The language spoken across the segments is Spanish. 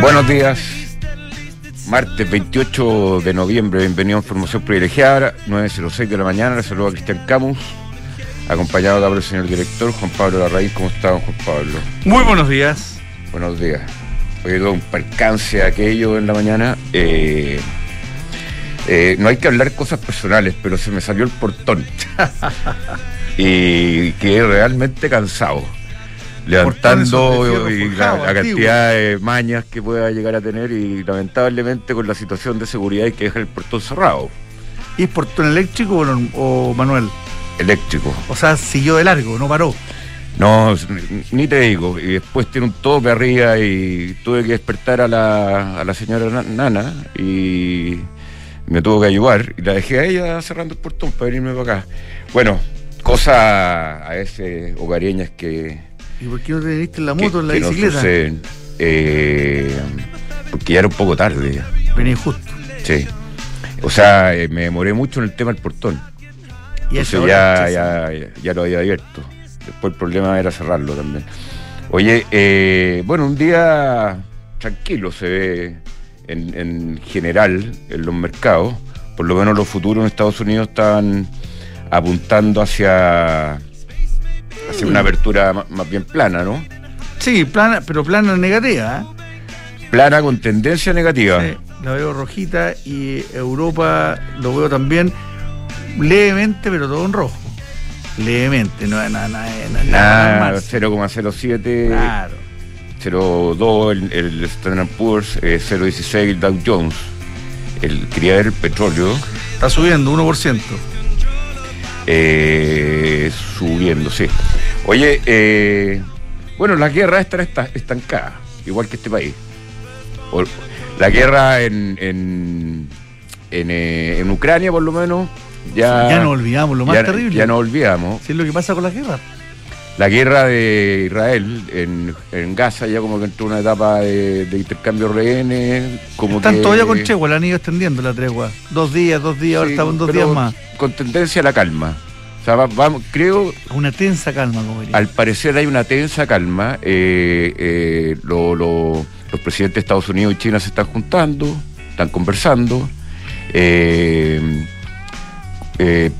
Buenos días. Martes 28 de noviembre, bienvenido a Información Privilegiada, 9.06 de la mañana. Le saludo a Cristian Camus, acompañado por el señor director Juan Pablo Larraín. ¿Cómo está, Juan Pablo? Muy buenos días. Buenos días. Hoy tuve un percance aquello en la mañana. Eh, eh, no hay que hablar cosas personales, pero se me salió el portón. y quedé realmente cansado levantando y la, cantidad de mañas que pueda llegar a tener y lamentablemente con la situación de seguridad hay que dejar el portón cerrado. ¿Y es portón eléctrico o, manual? Eléctrico. O sea, siguió de largo, no paró. No, ni te digo. Y después tiene un toque arriba y tuve que despertar a la, a la señora Nana y me tuvo que ayudar. Y la dejé a ella cerrando el portón para venirme para acá. Bueno, cosas a veces hogareñas que ¿Y por qué no te viniste en la moto, en la bicicleta? eh, porque ya era un poco tarde. Venía justo. Sí. O sea, eh, me demoré mucho en el tema del portón. ¿Y Entonces ya, ya, ya, lo había abierto. Después el problema era cerrarlo también. Oye, eh, bueno, un día tranquilo se ve en, en, general en los mercados. Por lo menos los futuros en Estados Unidos estaban apuntando hacia hacer una apertura más bien plana, ¿no? Sí, plana, pero plana negativa. ¿eh? Plana con tendencia negativa. Sí, la veo rojita y Europa lo veo también levemente, pero todo en rojo. Levemente, no es nada, nada, 0,07. Claro. 0,2 el, el, Standard Poor's, 0,16 eh, el Dow Jones. El, quería ver el petróleo. Está subiendo 1%. Eh, subiendo, sí. Oye, eh, bueno, la guerra está estancada, igual que este país. La guerra en, en, eh, en, Ucrania, por lo menos, ya. Ya no olvidamos, lo más terrible. Ya no olvidamos. ¿Qué es lo que pasa con la guerra? La guerra de Israel en, en Gaza ya como que entró una etapa de, intercambio de rehenes. Como Están todavía con tregua, la han ido extendiendo la tregua. Dos días, dos días, ahora estamos dos días más. Con tendencia a la calma. O sea, vamos, creo. Una tensa calma, como Al parecer hay una tensa calma. Eh, eh, los presidentes de Estados Unidos y China se están juntando, están conversando. Eh, el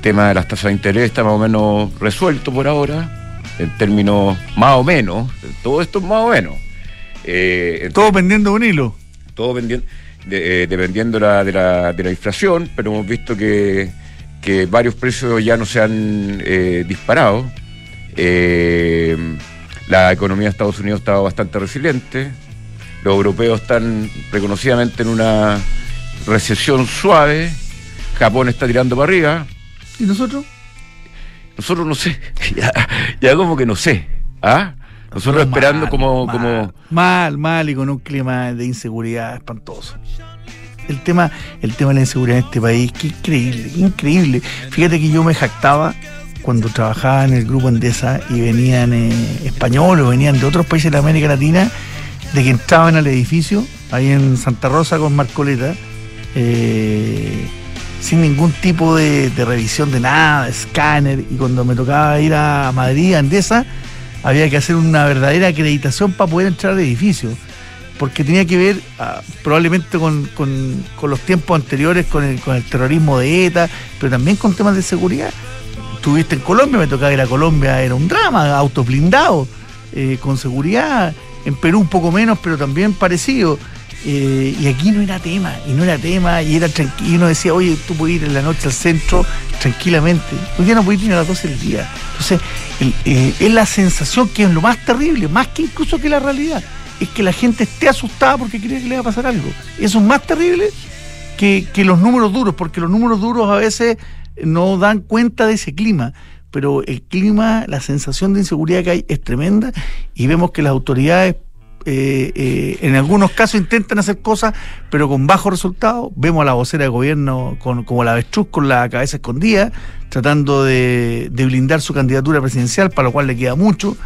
tema de las tasas de interés está más o menos resuelto por ahora, en términos más o menos. Todo esto es más o menos. todo pendiendo un hilo. Todo dependiendo de la, de la inflación, pero hemos visto que que varios precios ya no se han eh, disparado. Eh, la economía de Estados Unidos estaba bastante resiliente. Los europeos están reconocidamente en una recesión suave. Japón está tirando para arriba. ¿Y nosotros? Nosotros no sé. ya, como que no sé. ¿Ah? Nosotros esperando como, como. Mal, mal y con un clima de inseguridad espantoso el tema, el tema de la inseguridad en este país, qué increíble, increíble. Fíjate que yo me jactaba cuando trabajaba en el grupo Endesa y venían eh, españoles venían de otros países de América Latina, de que entraban al edificio, ahí en Santa Rosa con Marcoleta, eh, sin ningún tipo de, de, revisión de nada, escáner, y cuando me tocaba ir a Madrid, a Endesa, había que hacer una verdadera acreditación para poder entrar al edificio porque tenía que ver ah, probablemente con, los tiempos anteriores, con el, con el terrorismo de ETA, pero también con temas de seguridad. Estuviste en Colombia, me tocaba ir a Colombia, era un drama, autos blindados, eh, con seguridad. En Perú un poco menos, pero también parecido. Eh, y aquí no era tema, y no era tema, y era. Y uno decía, oye, tú puedes ir en la noche al centro tranquilamente. Hoy día no puedes ir a las 12 del día. Entonces, eh, es la sensación que es lo más terrible, más que incluso que la realidad es que la gente esté asustada porque cree que le va a pasar algo. Eso es más terrible que, los números duros, porque los números duros a veces no dan cuenta de ese clima. Pero el clima, la sensación de inseguridad que hay es tremenda y vemos que las autoridades eh, eh, en algunos casos intentan hacer cosas, pero con bajo resultado. Vemos a la vocera de gobierno con, como la avestruz con la cabeza escondida, tratando de, de blindar su candidatura presidencial, para lo cual le queda mucho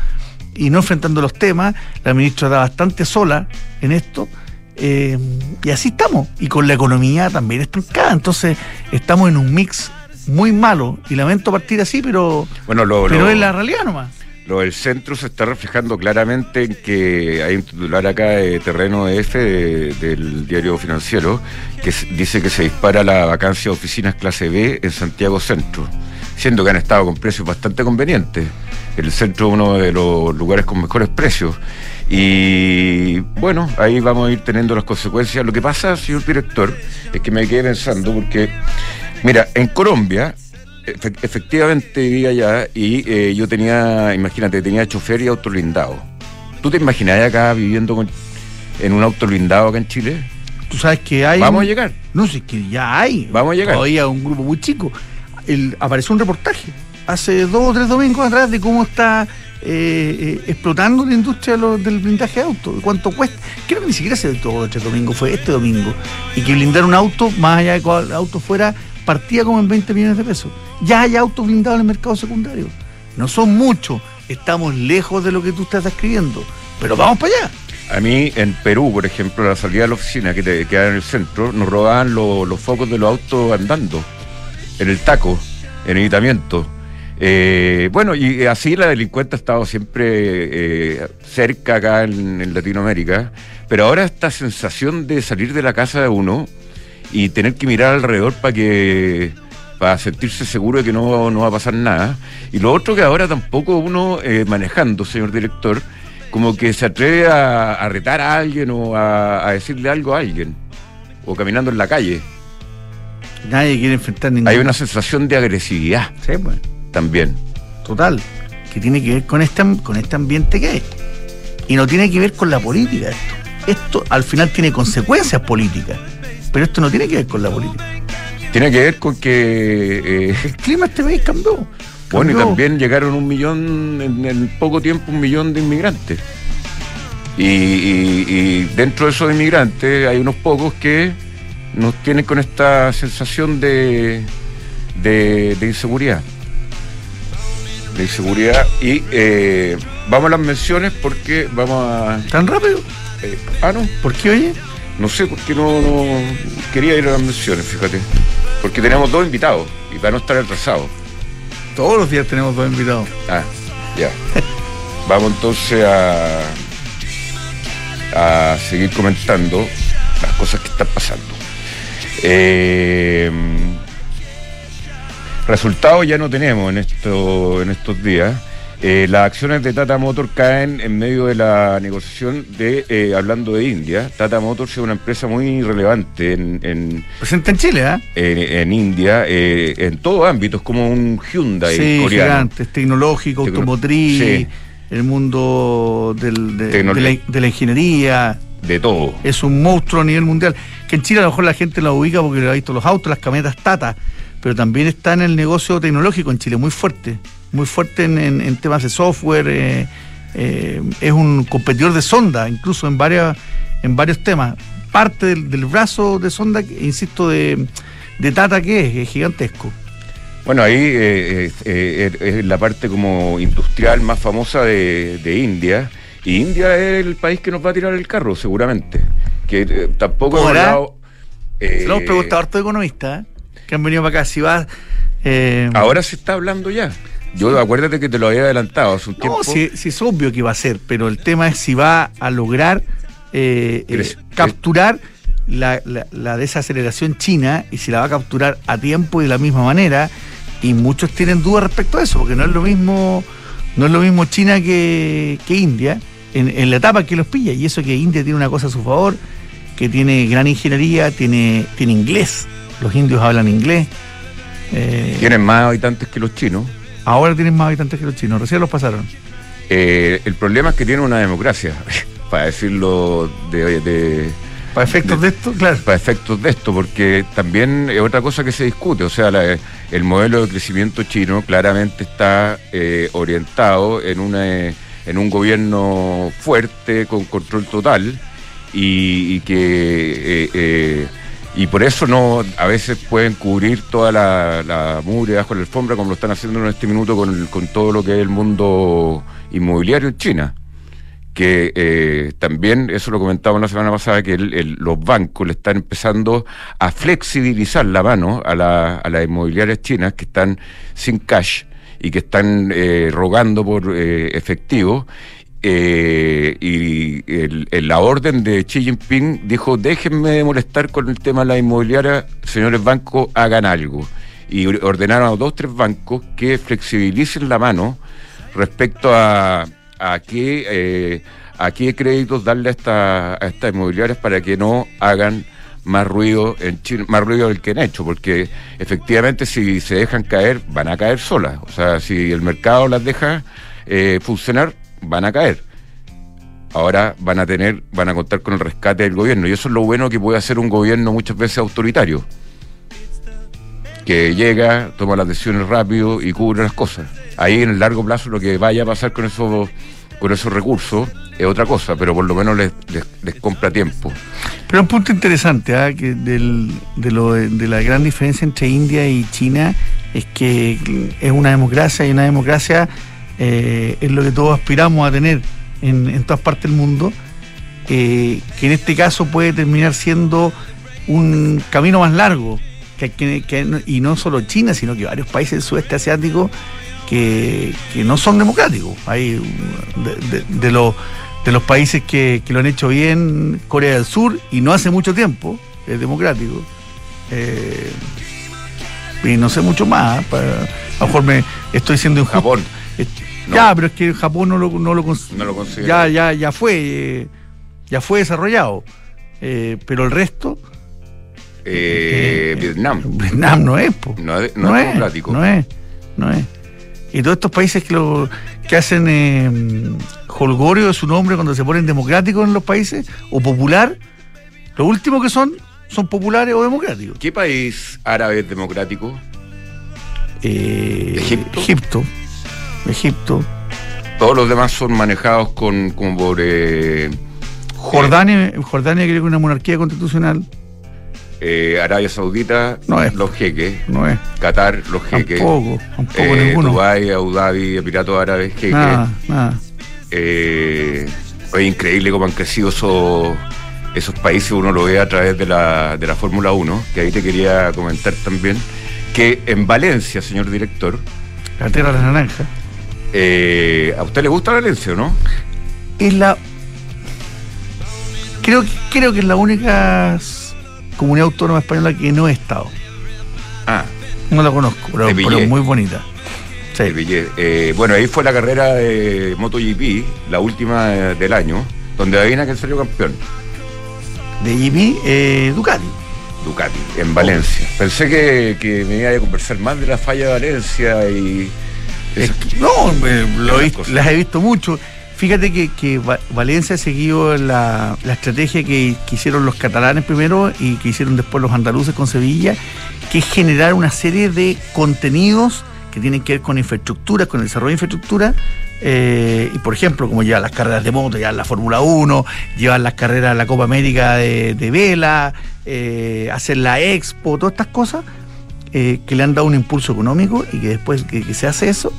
y no enfrentando los temas. La ministra está bastante sola en esto. Eh, y así estamos. Y con la economía también estancada. Entonces, estamos en un mix muy malo. Y lamento partir así, pero, bueno, lo, pero es la realidad nomás. Lo del centro se está reflejando claramente en que hay un titular acá de Terreno F del diario financiero que dice que se dispara la vacancia de oficinas clase B en Santiago Centro, siendo que han estado con precios bastante convenientes. El centro es uno de los lugares con mejores precios. Y bueno, ahí vamos a ir teniendo las consecuencias. Lo que pasa, señor director, es que me quedé pensando porque, mira, en Colombia efectivamente vivía allá y eh, yo tenía, imagínate, tenía chofer y auto blindado. ¿Tú te imaginas acá viviendo en un auto blindado acá en Chile? Tú sabes que hay. Vamos a llegar. No sé, que ya hay. Vamos a llegar. Todavía un grupo muy chico. Apareció un reportaje hace dos o tres domingos atrás de cómo está eh, eh, explotando la industria del blindaje de auto. ¿Cuánto cuesta? Creo que ni siquiera hace dos o tres domingos, fue este domingo. Y que blindar un auto, más allá de el auto fuera partía como en 20 millones de pesos. Ya hay autos blindados en el mercado secundario. No son muchos, estamos lejos de lo que tú estás describiendo, pero vamos para allá. A mí en Perú, por ejemplo, la salida de la oficina que te queda en el centro, nos robaban los focos de los autos andando, en el taco, en evitamiento. Eh, bueno, y así la delincuente ha estado siempre eh, cerca acá en, en, Latinoamérica, pero ahora esta sensación de salir de la casa de uno y tener que mirar alrededor para que para sentirse seguro de que no, no, va a pasar nada. Y lo otro que ahora tampoco uno eh, manejando, señor director, como que se atreve a, retar a alguien o a, decirle algo a alguien, o caminando en la calle. Nadie quiere enfrentar ningún. Hay una sensación de agresividad. Sí, pues. También. Total. Que tiene que ver con este, con este ambiente que hay. Y no tiene que ver con la política esto. Esto al final tiene consecuencias políticas. Pero esto no tiene que ver con la política. Tiene que ver con que... Eh, el clima este país cambió. Bueno, y también llegaron un millón, en, poco tiempo, un millón de inmigrantes. Y, dentro de esos inmigrantes hay unos pocos que nos tienen con esta sensación de, de, inseguridad. De inseguridad. Y eh, vamos a las menciones porque vamos a. ¿Tan rápido? Eh, ah, no. ¿Por qué, oye? No sé por qué no, quería ir a las menciones, fíjate. Porque tenemos dos invitados y para no estar atrasados. Todos los días tenemos dos invitados. Ah, ya. Vamos entonces a, a seguir comentando las cosas que están pasando. Eh, resultados ya no tenemos en, esto, en estos días. Eh, las acciones de Tata Motor caen en medio de la negociación de, eh, hablando de India, Tata Motors es una empresa muy relevante en... en Presente en Chile, ¿ah? En, India, eh, en todos ámbitos, como un Hyundai sí, coreano. tecnológico, automotriz, el mundo de, la, ingeniería. De todo. Es un monstruo a nivel mundial. Que en Chile a lo mejor la gente lo ubica porque le ha visto los autos, las camionetas Tata, pero también está en el negocio tecnológico en Chile, muy fuerte muy fuerte en, temas de software, eh, eh, es un competidor de Sonda, incluso en, varias, en varios temas. Parte del, brazo de Sonda, insisto, de, Tata que es, es gigantesco. Bueno, ahí eh, es la parte como industrial más famosa de, India. Y India es el país que nos va a tirar el carro, seguramente. Que tampoco Ahora, Se lo hemos preguntado a harto economistas que han venido para acá. Si va. Ahora se está hablando ya. Yo acuérdate que te lo había adelantado hace un no, Sí, es obvio que va a ser, pero el tema es si va a lograr eh, eh, capturar la, desaceleración china y si la va a capturar a tiempo y de la misma manera. Y muchos tienen dudas respecto a eso, porque no es lo mismo, no es lo mismo China que, India en, la etapa que los pilla. Y eso que India tiene una cosa a su favor, que tiene gran ingeniería, tiene, tiene inglés. Los indios hablan inglés. Eh, tienen más habitantes que los chinos. Ahora tienen más habitantes que los chinos, recién los pasaron. Eh, el problema es que tienen una democracia, para decirlo de, para efectos de, esto, claro. Para efectos de esto, porque también es otra cosa que se discute. O sea, el modelo de crecimiento chino claramente está eh, orientado en, una, en un gobierno fuerte, con control total, y, que eh, y por eso no a veces pueden cubrir toda la, la mugre bajo la alfombra como lo están haciendo en este minuto con, todo lo que es el mundo inmobiliario en China que eh, también, eso lo comentábamos la semana pasada, que los bancos le están empezando a flexibilizar la mano a, la, a las inmobiliarias chinas que están sin cash y que están eh, rogando por eh, efectivo. Eh, y la orden de Xi Jinping dijo, déjenme molestar con el tema de la inmobiliaria, señores bancos, hagan algo. Y ordenaron a dos tres bancos que flexibilicen la mano respecto a, a qué, a qué créditos darle a, esta, a estas inmobiliarias para que no hagan más ruido en Chile, más ruido del que han hecho, porque efectivamente si se dejan caer, van a caer solas. O sea, si el mercado las deja eh, funcionar, van a caer. Ahora van a tener, van a contar con el rescate del gobierno. Y eso es lo bueno que puede hacer un gobierno muchas veces autoritario. Que llega, toma las decisiones rápido y cubre las cosas. Ahí en el largo plazo lo que vaya a pasar con esos, con esos recursos es otra cosa, pero por lo menos les, les, compra tiempo. Pero un punto interesante, ¿ah? que del, de, lo, de la gran diferencia entre India y China es que es una democracia y una democracia eh, es lo que todos aspiramos a tener en, todas partes del mundo, eh, que en este caso puede terminar siendo un camino más largo, que, que, y no solo China, sino que varios países del sudeste asiático que, que no son democráticos. Hay de, de, de los de los países que, lo han hecho bien, Corea del Sur, y no hace mucho tiempo, es democrático. Eh, y no sé mucho más, ¿eh? para, a lo mejor me estoy siendo en Japón. Ya, pero es que Japón no lo, no lo, ya, ya, ya fue, eh, ya fue desarrollado. pero el resto. Vietnam. Vietnam no es, No, es, democrático. No es, no es. Y todos estos países que, lo, que hacen eh, holgorio de su nombre cuando se ponen democráticos en los países o popular, lo último que son son populares o democráticos. ¿Qué país árabe es democrático? Eh, Egipto. Egipto. Todos los demás son manejados con como por eh, Jordania, Jordania creo que una monarquía constitucional. Eh, Arabia Saudita, no es, los jeques. No es. Qatar, los jeques. Tampoco, tampoco eh, ninguno. Dubái, Abu Dhabi, Emiratos Árabes, jeques. Nada, nada. Eh, es increíble cómo han crecido esos, esos países, uno lo ve a través de la, de la Fórmula 1, que ahí te quería comentar también, que en Valencia, señor director. La tierra de la naranja. Eh, ¿A usted le gusta Valencia o no? Es la. Creo, creo que es la única comunidad autónoma española que no he estado. Ah. No la conozco, pero, es muy bonita. Sí. Eh, bueno, ahí fue la carrera de MotoGP, la última del año, donde adivina quién salió campeón. De GP, eh, Ducati. Ducati, en Valencia. Pensé que, me iba a conversar más de la falla de Valencia y. no, las he visto mucho. Fíjate que, Valencia ha seguido la, estrategia que, hicieron los catalanes primero y que hicieron después los andaluces con Sevilla, que es generar una serie de contenidos que tienen que ver con infraestructura, con el desarrollo de infraestructura. Eh, y por ejemplo, como llevan las carreras de moto, llevan la Fórmula 1, llevan las carreras de la Copa América de, vela, eh, hacer la Expo, todas estas cosas eh, que le han dado un impulso económico y que después que, se hace eso,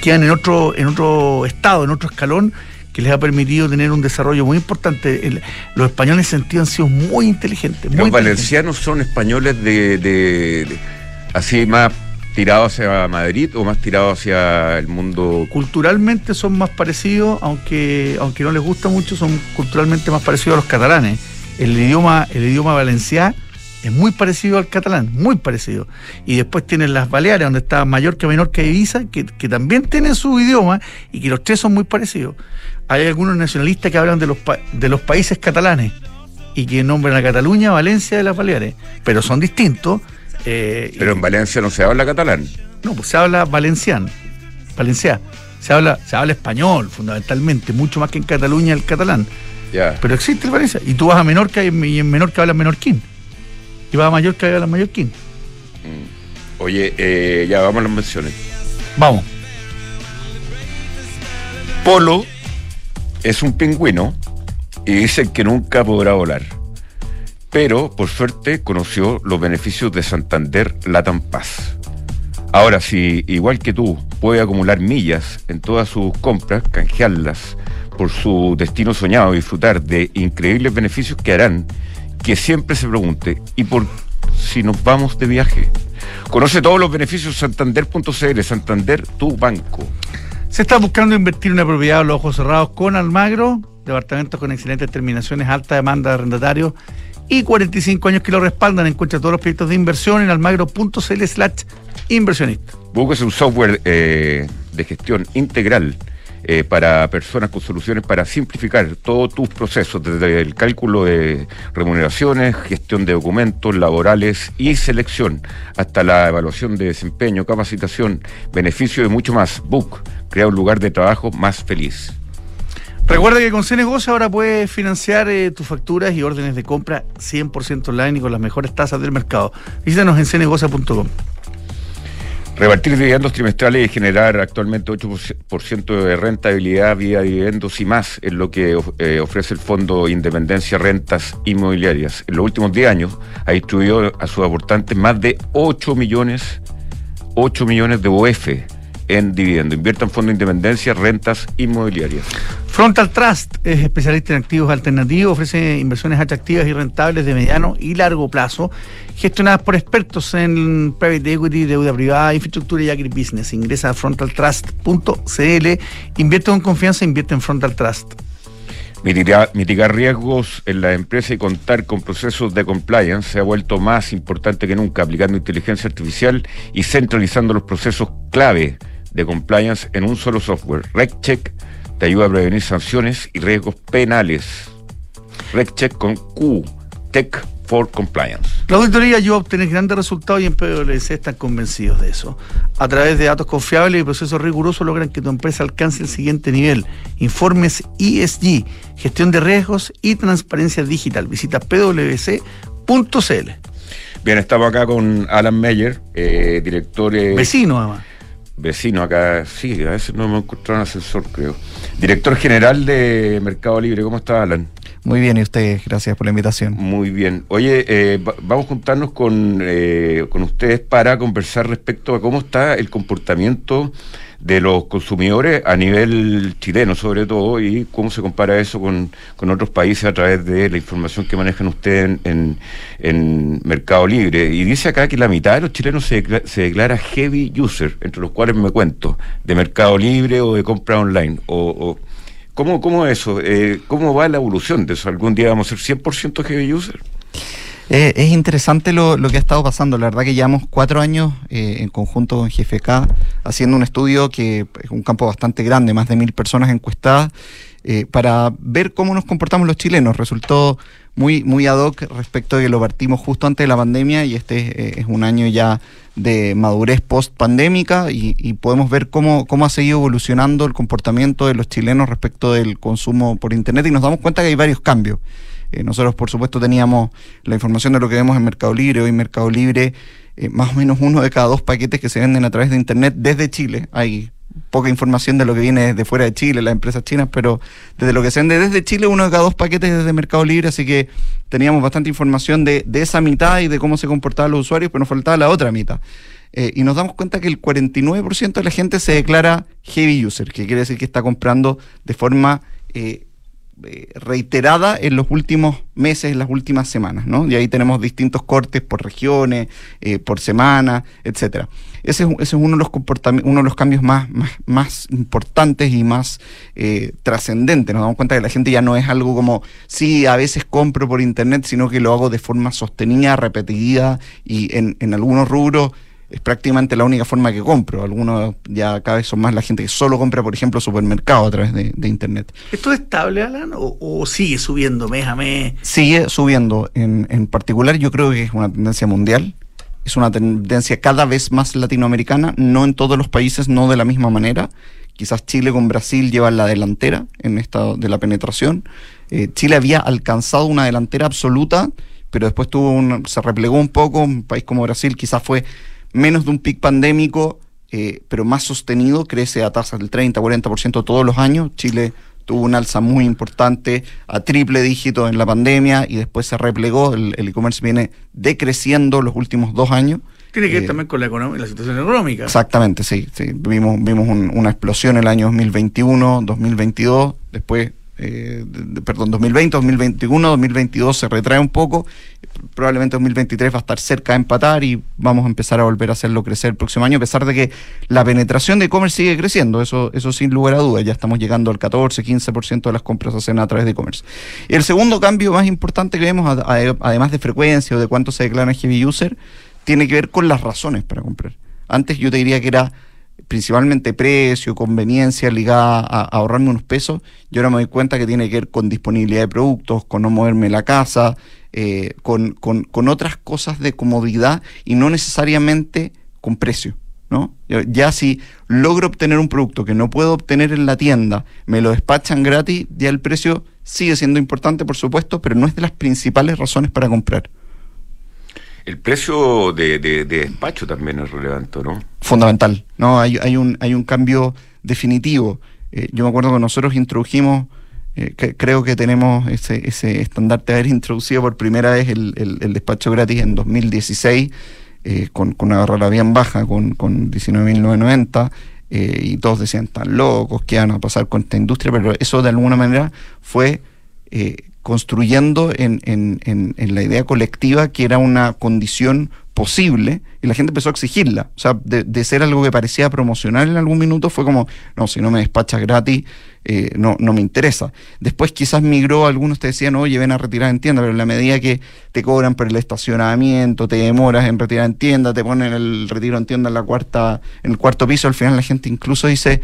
quedan en otro, en otro estado, en otro escalón que les ha permitido tener un desarrollo muy importante. los españoles en sentido han sido muy inteligentes. los valencianos son españoles de, así más tirados hacia Madrid o más tirados hacia el mundo. Culturalmente son más parecidos, aunque, aunque no les gusta mucho, son culturalmente más parecidos a los catalanes. El idioma, el idioma valenciano es muy parecido al catalán, muy parecido. Y después tienen las Baleares, donde está Mallorca, Menorca y Ibiza, que, que también tienen su idioma y que los tres son muy parecidos. Hay algunos nacionalistas que hablan de los, de los países catalanes y que nombran a Cataluña, Valencia y las Baleares, pero son distintos. Eh, pero en Valencia no se habla catalán. No, pues se habla valenciano, valenciano. Se habla, se habla español, fundamentalmente, mucho más que en Cataluña el catalán. Pero existe el Valencia. Y tú vas a Menorca y en Menorca hablan menorquín y va a Mallorca y a la Mallorquín. Mm. Oye, eh, ya vamos a las menciones. Vamos. Polo es un pingüino y dice que nunca podrá volar. Pero, por suerte, conoció los beneficios de Santander Latam Paz. Ahora, si igual que tú puede acumular millas en todas sus compras, canjearlas por su destino soñado y disfrutar de increíbles beneficios que harán que siempre se pregunte, ¿y por si nos vamos de viaje? Conoce todos los beneficios santander.cl, Santander, tu banco. Se está buscando invertir en una propiedad a los ojos cerrados con Almagro, departamentos con excelentes terminaciones, alta demanda de arrendatarios y 45 años que lo respaldan. Encuentra todos los proyectos de inversión en almagro.cl slash inversionista. Búsquese un software eh, de gestión integral eh, para personas con soluciones para simplificar todos tus procesos, desde el cálculo de remuneraciones, gestión de documentos laborales y selección, hasta la evaluación de desempeño, capacitación, beneficio y mucho más. Book, crea un lugar de trabajo más feliz. Recuerda que con CNegocio ahora puedes financiar eh, tus facturas y órdenes de compra 100% online y con las mejores tasas del mercado. Visítanos en cnegocia.com. Repartir dividendos trimestrales y generar actualmente 8% de rentabilidad vía dividendos y más es lo que eh, ofrece el Fondo Independencia Rentas Inmobiliarias. En los últimos 10 años ha distribuido a sus aportantes más de 8 millones, 8 millones de OF en dividendo. Invierta en Fondo Independencia Rentas Inmobiliarias. Frontal Trust es especialista en activos alternativos, ofrece inversiones atractivas y rentables de mediano y largo plazo, gestionadas por expertos en private equity, deuda privada, infraestructura y agribusiness. Ingresa a frontaltrust.cl, invierte con confianza, invierte en Frontal Trust. Mitigar, riesgos en la empresa y contar con procesos de compliance se ha vuelto más importante que nunca, aplicando inteligencia artificial y centralizando los procesos clave de compliance en un solo software. RegCheck te ayuda a prevenir sanciones y riesgos penales. RegCheck con Q, Tech for Compliance. La auditoría ayuda a obtener grandes resultados y en PwC están convencidos de eso. A través de datos confiables y procesos rigurosos logran que tu empresa alcance el siguiente nivel. Informes ESG, gestión de riesgos y transparencia digital. Visita pwc.cl. Bien, estamos acá con Alan Meyer, eh, director... Eh, Vecino, además vecino acá, sí, a veces no me encontrado un ascensor, creo. Director general de Mercado Libre, ¿cómo está, Alan? Muy bien, y ustedes, gracias por la invitación. Muy bien. Oye, eh, vamos a juntarnos con, eh, con ustedes para conversar respecto a cómo está el comportamiento de los consumidores a nivel chileno sobre todo y cómo se compara eso con, otros países a través de la información que manejan ustedes en, en, Mercado Libre. Y dice acá que la mitad de los chilenos se, declara, heavy user, entre los cuales me cuento, de Mercado Libre o de compra online. O, ¿cómo, ¿Cómo eso? Eh, ¿Cómo va la evolución de eso? ¿Algún día vamos a ser 100% heavy user? Eh, es interesante lo, que ha estado pasando. La verdad que llevamos cuatro años eh, en conjunto con GFK haciendo un estudio que es un campo bastante grande, más de mil personas encuestadas, eh, para ver cómo nos comportamos los chilenos. Resultó muy, muy ad hoc respecto de que lo partimos justo antes de la pandemia y este es un año ya de madurez post pandémica y, y, podemos ver cómo, cómo ha seguido evolucionando el comportamiento de los chilenos respecto del consumo por Internet y nos damos cuenta que hay varios cambios. Eh, nosotros, por supuesto, teníamos la información de lo que vemos en Mercado Libre. Hoy Mercado Libre, eh, más o menos uno de cada dos paquetes que se venden a través de Internet desde Chile. Hay poca información de lo que viene de fuera de Chile, las empresas chinas, pero desde lo que se vende desde Chile, uno de cada dos paquetes desde Mercado Libre, así que teníamos bastante información de, esa mitad y de cómo se comportaban los usuarios, pero nos faltaba la otra mitad. Eh, y nos damos cuenta que el 49% de la gente se declara heavy user, que quiere decir que está comprando de forma reiterada en los últimos meses, en las últimas semanas, ¿no? Y ahí tenemos distintos cortes por regiones, eh, por semana, etcétera. Ese es, uno de los uno de los cambios más, más, importantes y más eh, trascendentes. Nos damos cuenta que la gente ya no es algo como, sí, a veces compro por internet, sino que lo hago de forma sostenida, repetida y en, en algunos rubros es prácticamente la única forma que compro. Algunos ya cada vez son más la gente que solo compra, por ejemplo, supermercado a través de, Internet. ¿Esto es estable, Alan, o, sigue subiendo mes a mes? Sigue subiendo. En, en particular, yo creo que es una tendencia mundial. Es una tendencia cada vez más latinoamericana, no en todos los países, no de la misma manera. Quizás Chile con Brasil llevan la delantera en esta de la penetración. Eh, Chile había alcanzado una delantera absoluta, pero después tuvo un, se replegó un poco. Un país como Brasil quizás fue menos de un pic pandémico, eh, pero más sostenido, crece a tasas del 30-40% todos los años. Chile tuvo un alza muy importante a triple dígito en la pandemia y después se replegó. El e-commerce viene decreciendo los últimos dos años. Tiene que ver eh, también con la, la situación económica. Exactamente, sí. sí. Vimos, vimos una explosión en el año 2021, 2022, después eh, perdón, 2020, 2021, 2022 se retrae un poco, probablemente 2023 va a estar cerca de empatar y vamos a empezar a volver a hacerlo crecer el próximo año, a pesar de que la penetración de e-commerce sigue creciendo, eso, eso sin lugar a dudas, ya estamos llegando al 14, 15% de las compras hacen a través de e-commerce. Y el segundo cambio más importante que vemos, además de frecuencia o de cuánto se declara heavy user, tiene que ver con las razones para comprar. Antes yo te diría que era principalmente precio, conveniencia ligada a, ahorrarme unos pesos, yo ahora me doy cuenta que tiene que ver con disponibilidad de productos, con no moverme la casa, eh, con, con, otras cosas de comodidad y no necesariamente con precio. ¿no? Ya si logro obtener un producto que no puedo obtener en la tienda, me lo despachan gratis, ya el precio sigue siendo importante, por supuesto, pero no es de las principales razones para comprar. El precio de, despacho también es relevante, ¿no? Fundamental, ¿no? Hay, hay, un, hay un cambio definitivo. Eh, yo me acuerdo que nosotros introdujimos, eh, creo que tenemos ese, ese estandarte de haber introducido por primera vez el, despacho gratis en 2016, eh, con, con, una barrera bien baja, con, con 19.990. y todos decían, tan locos, ¿qué van a pasar con esta industria? Pero eso de alguna manera fue construyendo en, en, en, la idea colectiva que era una condición posible y la gente empezó a exigirla. O sea, de, ser algo que parecía promocional en algún minuto fue como, no, si no me despachas gratis, eh, no, no me interesa. Después quizás migró, algunos te decían, oye, ven a retirar en tienda, pero en la medida que te cobran por el estacionamiento, te demoras en retirar en tienda, te ponen el retiro en tienda en la cuarta, en el cuarto piso, al final la gente incluso dice,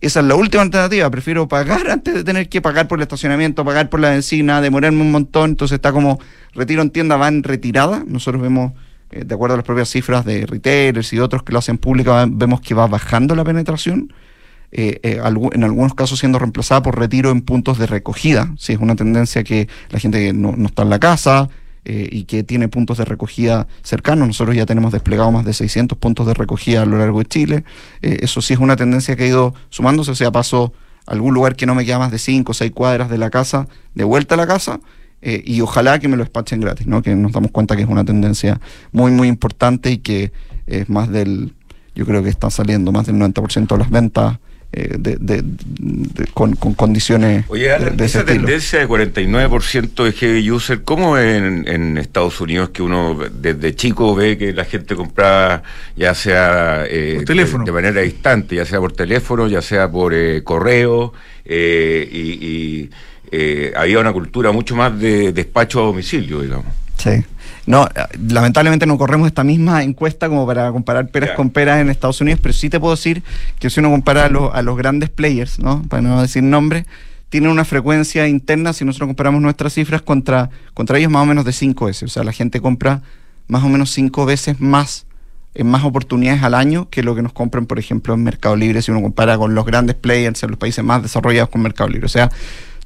esa es la última alternativa. Prefiero pagar antes de tener que pagar por el estacionamiento, pagar por la benzina, demorarme un montón. Entonces está como retiro en tienda, va en retirada. Nosotros vemos, eh, de acuerdo a las propias cifras de retailers y otros que lo hacen pública, vemos que va bajando la penetración. Eh, eh, en algunos casos siendo reemplazada por retiro en puntos de recogida. Sí, es una tendencia que la gente no, no está en la casa, eh, y que tiene puntos de recogida cercanos. Nosotros ya tenemos desplegado más de 600 puntos de recogida a lo largo de Chile. Eh, eso sí es una tendencia que ha ido sumándose, o sea, paso algún lugar que no me queda más de 5 o 6 cuadras de la casa, de vuelta a la casa, eh, y ojalá que me lo despachen gratis, ¿no? que nos damos cuenta que es una tendencia muy, muy importante y que es más del, yo creo que está saliendo más del 90% de las ventas eh, de, con, condiciones Oye, de, esa tendencia de 49% de heavy user, ¿cómo en, en Estados Unidos que uno desde chico ve que la gente compraba ya sea eh, de, manera distante, ya sea por teléfono, ya sea por eh, correo, y, había una cultura mucho más de despacho a domicilio, digamos? Sí. No, lamentablemente no corremos esta misma encuesta como para comparar peras con peras en Estados Unidos, pero sí te puedo decir que si uno compara a, los grandes players, ¿no? para no decir nombres, tienen una frecuencia interna, si nosotros comparamos nuestras cifras contra, contra ellos, más o menos de 5 veces. O sea, la gente compra más o menos 5 veces más en más oportunidades al año que lo que nos compran, por ejemplo, en Mercado Libre, si uno compara con los grandes players en los países más desarrollados con Mercado Libre. O sea,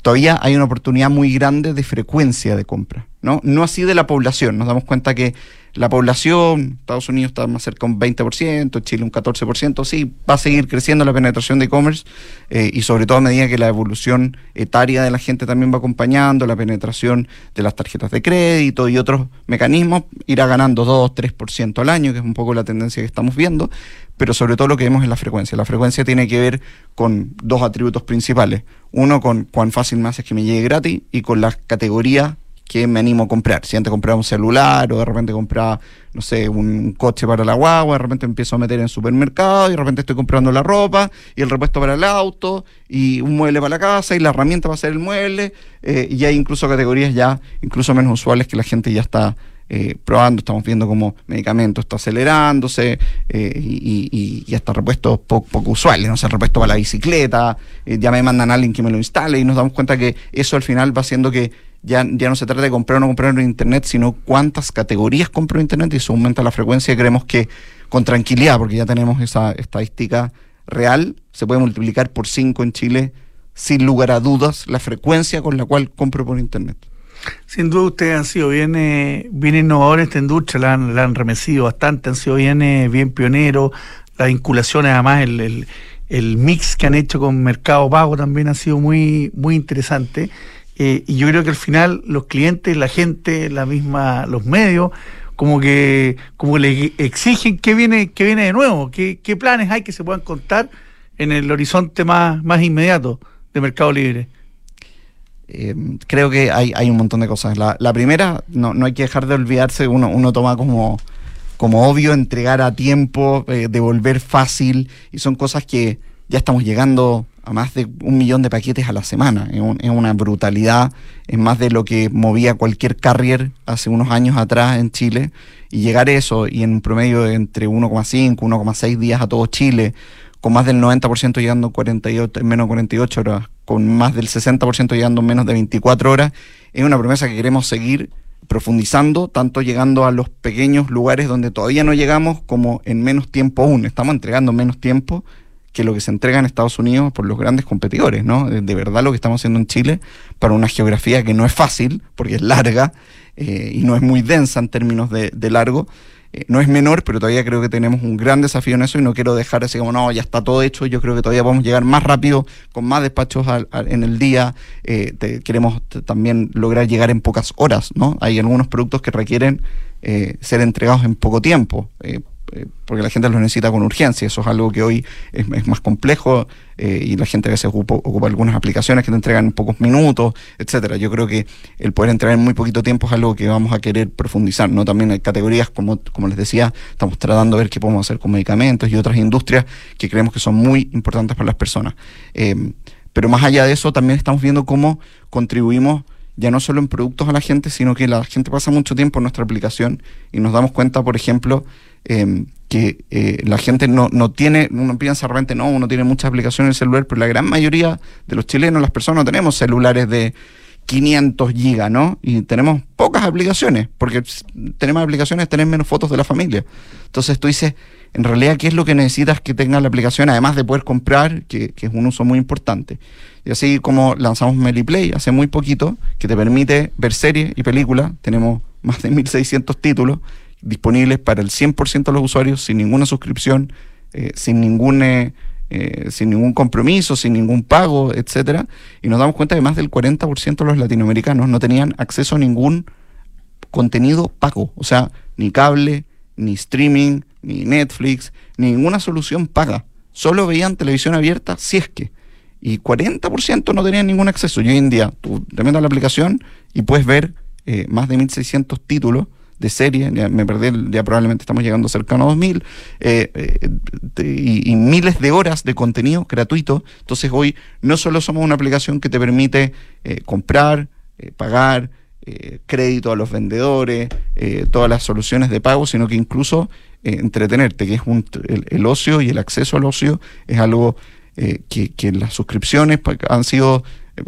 todavía hay una oportunidad muy grande de frecuencia de compra, ¿no? No así de la población, nos damos cuenta que la población, Estados Unidos está más cerca de un 20%, Chile un 14%, sí, va a seguir creciendo la penetración de e-commerce eh, y sobre todo a medida que la evolución etaria de la gente también va acompañando, la penetración de las tarjetas de crédito y otros mecanismos, irá ganando 2, 3% al año, que es un poco la tendencia que estamos viendo, pero sobre todo lo que vemos es la frecuencia. La frecuencia tiene que ver con dos atributos principales. Uno, con cuán fácil me hace que me llegue gratis y con la categoría que me animo a comprar. Si antes compraba un celular o de repente compraba, no sé, un coche para la guagua, de repente empiezo a meter en supermercado y de repente estoy comprando la ropa y el repuesto para el auto y un mueble para la casa y la herramienta para hacer el mueble. Eh, y hay incluso categorías ya, incluso menos usuales que la gente ya está eh, probando, estamos viendo como medicamento está acelerándose eh, y, y, hasta repuestos poco, poco usuales, no sé, repuesto para la bicicleta, ya me mandan a alguien que me lo instale y nos damos cuenta que eso al final va haciendo que ya, ya no se trata de comprar o no comprar en Internet, sino cuántas categorías compro en Internet y eso aumenta la frecuencia. Y creemos que con tranquilidad, porque ya tenemos esa estadística real, se puede multiplicar por 5 en Chile sin lugar a dudas la frecuencia con la cual compro por Internet. Sin duda ustedes han sido bien, eh, bien innovadores en esta industria, la han, la remecido bastante, han sido bien, eh, bien pioneros, las vinculaciones además, el, el, el, mix que han hecho con Mercado Pago también ha sido muy, muy interesante. Eh, y yo creo que al final los clientes, la gente, la misma, los medios, como que, como le exigen qué viene, qué viene de nuevo, qué, qué planes hay que se puedan contar en el horizonte más, más inmediato de Mercado Libre. eh, creo que hay, hay, un montón de cosas. La, primera, no, no, hay que dejar de olvidarse, uno, uno toma como, como obvio entregar a tiempo, eh, devolver fácil, y son cosas que ya estamos llegando a más de un millón de paquetes a la semana. Es, una brutalidad, es más de lo que movía cualquier carrier hace unos años atrás en Chile. Y llegar eso, y en promedio entre 1,5, 1,6 días a todo Chile, con más del 90% llegando en, 48, en menos de 48 horas, con más del 60% llegando en menos de 24 horas, es una promesa que queremos seguir profundizando, tanto llegando a los pequeños lugares donde todavía no llegamos, como en menos tiempo aún. Estamos entregando menos tiempo que lo que se entrega en Estados Unidos por los grandes competidores, ¿no? De verdad lo que estamos haciendo en Chile para una geografía que no es fácil, porque es larga eh, y no es muy densa en términos de, largo, eh, no es menor, pero todavía creo que tenemos un gran desafío en eso y no quiero dejar así como, no, ya está todo hecho, yo creo que todavía podemos llegar más rápido, con más despachos en el día, eh, queremos también lograr llegar en pocas horas, ¿no? Hay algunos productos que requieren ser entregados en poco tiempo porque la gente lo necesita con urgencia. Eso es algo que hoy es, más complejo eh, y la gente a veces ocupa, algunas aplicaciones que te entregan en pocos minutos, etcétera. Yo creo que el poder entregar en muy poquito tiempo es algo que vamos a querer profundizar. ¿no? También hay categorías, como, como les decía, estamos tratando de ver qué podemos hacer con medicamentos y otras industrias que creemos que son muy importantes para las personas. Eh, pero más allá de eso, también estamos viendo cómo contribuimos ya no solo en productos a la gente, sino que la gente pasa mucho tiempo en nuestra aplicación y nos damos cuenta, por ejemplo, Em, que eh, la gente no, no tiene, uno piensa realmente, no, uno tiene muchas aplicaciones en el celular, pero la gran mayoría de los chilenos, las personas, no tenemos celulares de 500 gigas, ¿no? Y tenemos pocas aplicaciones, porque tenemos aplicaciones, tener menos fotos de la familia. Entonces tú dices, en realidad, ¿qué es lo que necesitas que tenga la aplicación, además de poder comprar, que, que es un uso muy importante? Y así como lanzamos MeliPlay hace muy poquito, que te permite ver series y películas, tenemos más de 1.600 títulos, disponibles para el 100% de los usuarios sin ninguna suscripción, eh, sin ningún eh, eh, sin ningún compromiso, sin ningún pago, etcétera, y nos damos cuenta que más del 40% de los latinoamericanos no tenían acceso a ningún contenido pago, o sea, ni cable, ni streaming, ni Netflix, ni ninguna solución paga. Solo veían televisión abierta si es que. Y 40% no tenían ningún acceso. Y hoy en día tú te metes a la aplicación y puedes ver más de 1.600 títulos de serie, ya me perdí, ya probablemente estamos llegando cercano a 2000, eh, eh, y, miles de horas de contenido gratuito. Entonces hoy no solo somos una aplicación que te permite eh, comprar, pagar, crédito a los vendedores, todas las soluciones de pago, sino que incluso entretenerte, que es un, el, ocio y el acceso al ocio es algo que, que las suscripciones pues, han sido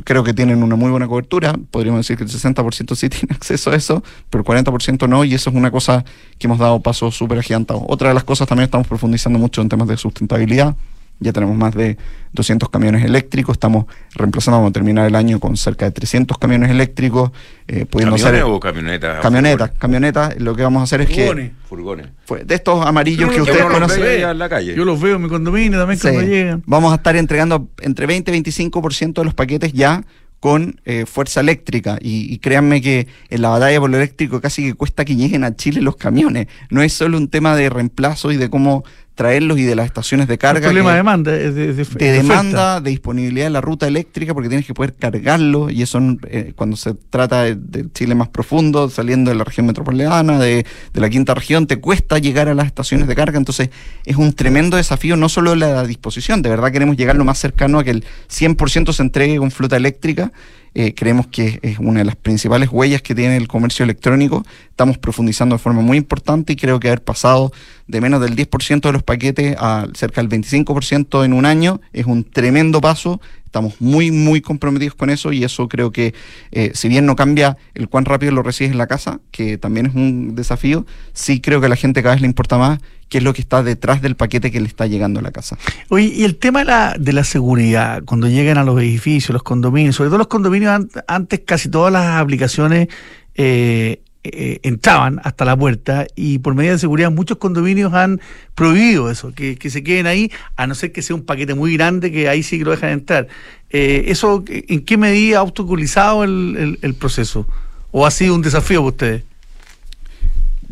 creo que tienen una muy buena cobertura. Podríamos decir que el 60% sí tiene acceso a eso, pero el 40% no, y eso es una cosa que hemos dado pasos súper agigantados. Otra de las cosas también estamos profundizando mucho en temas de sustentabilidad. Ya tenemos más de 200 camiones electricos, estamos reemplazando, vamos a terminar el año con cerca de 300 camiones eléctricos. Eh, pudiendo ¿Camiones o camionetas? Camionetas, camionetas. Lo que vamos a hacer es que... Furgones. de estos amarillos que ustedes conocen. En la calle. Yo los veo en mi condominio también cuando llegan. Vamos a estar entregando entre 20 y 25% de los paquetes ya con eh, fuerza eléctrica. Y, créanme que en la batalla por lo eléctrico casi que cuesta que lleguen a Chile los camiones. No es solo un tema de reemplazo y de cómo traerlos y de las estaciones de carga. El problema de demanda. De, demanda, de disponibilidad de la ruta eléctrica, porque tienes que poder cargarlo, y eso eh, cuando se trata de, Chile más profundo, saliendo de la región metropolitana, de, de, la quinta región, te cuesta llegar a las estaciones de carga, entonces es un tremendo desafío, no solo la disposición, de verdad queremos llegar lo más cercano a que el 100% se entregue con flota eléctrica, eh, creemos que es una de las principales huellas que tiene el comercio electrónico. Estamos profundizando de forma muy importante y creo que haber pasado de menos del 10% de los paquetes a cerca del 25% en un año es un tremendo paso. Estamos muy, muy comprometidos con eso y eso creo que, eh, si bien no cambia el cuán rápido lo recibes en la casa, que también es un desafío, sí creo que a la gente cada vez le importa más qué es lo que está detrás del paquete que le está llegando a la casa. Oye, y el tema de la, de la seguridad, cuando llegan a los edificios, los condominios, sobre todo los condominios, antes casi todas las aplicaciones eh, eh, entraban hasta la puerta y por medida de seguridad muchos condominios han prohibido eso, que, se queden ahí, a no ser que sea un paquete muy grande que ahí sí que lo dejan entrar. Eh, ¿Eso en qué medida ha obstaculizado el, el proceso? ¿O ha sido un desafío para ustedes?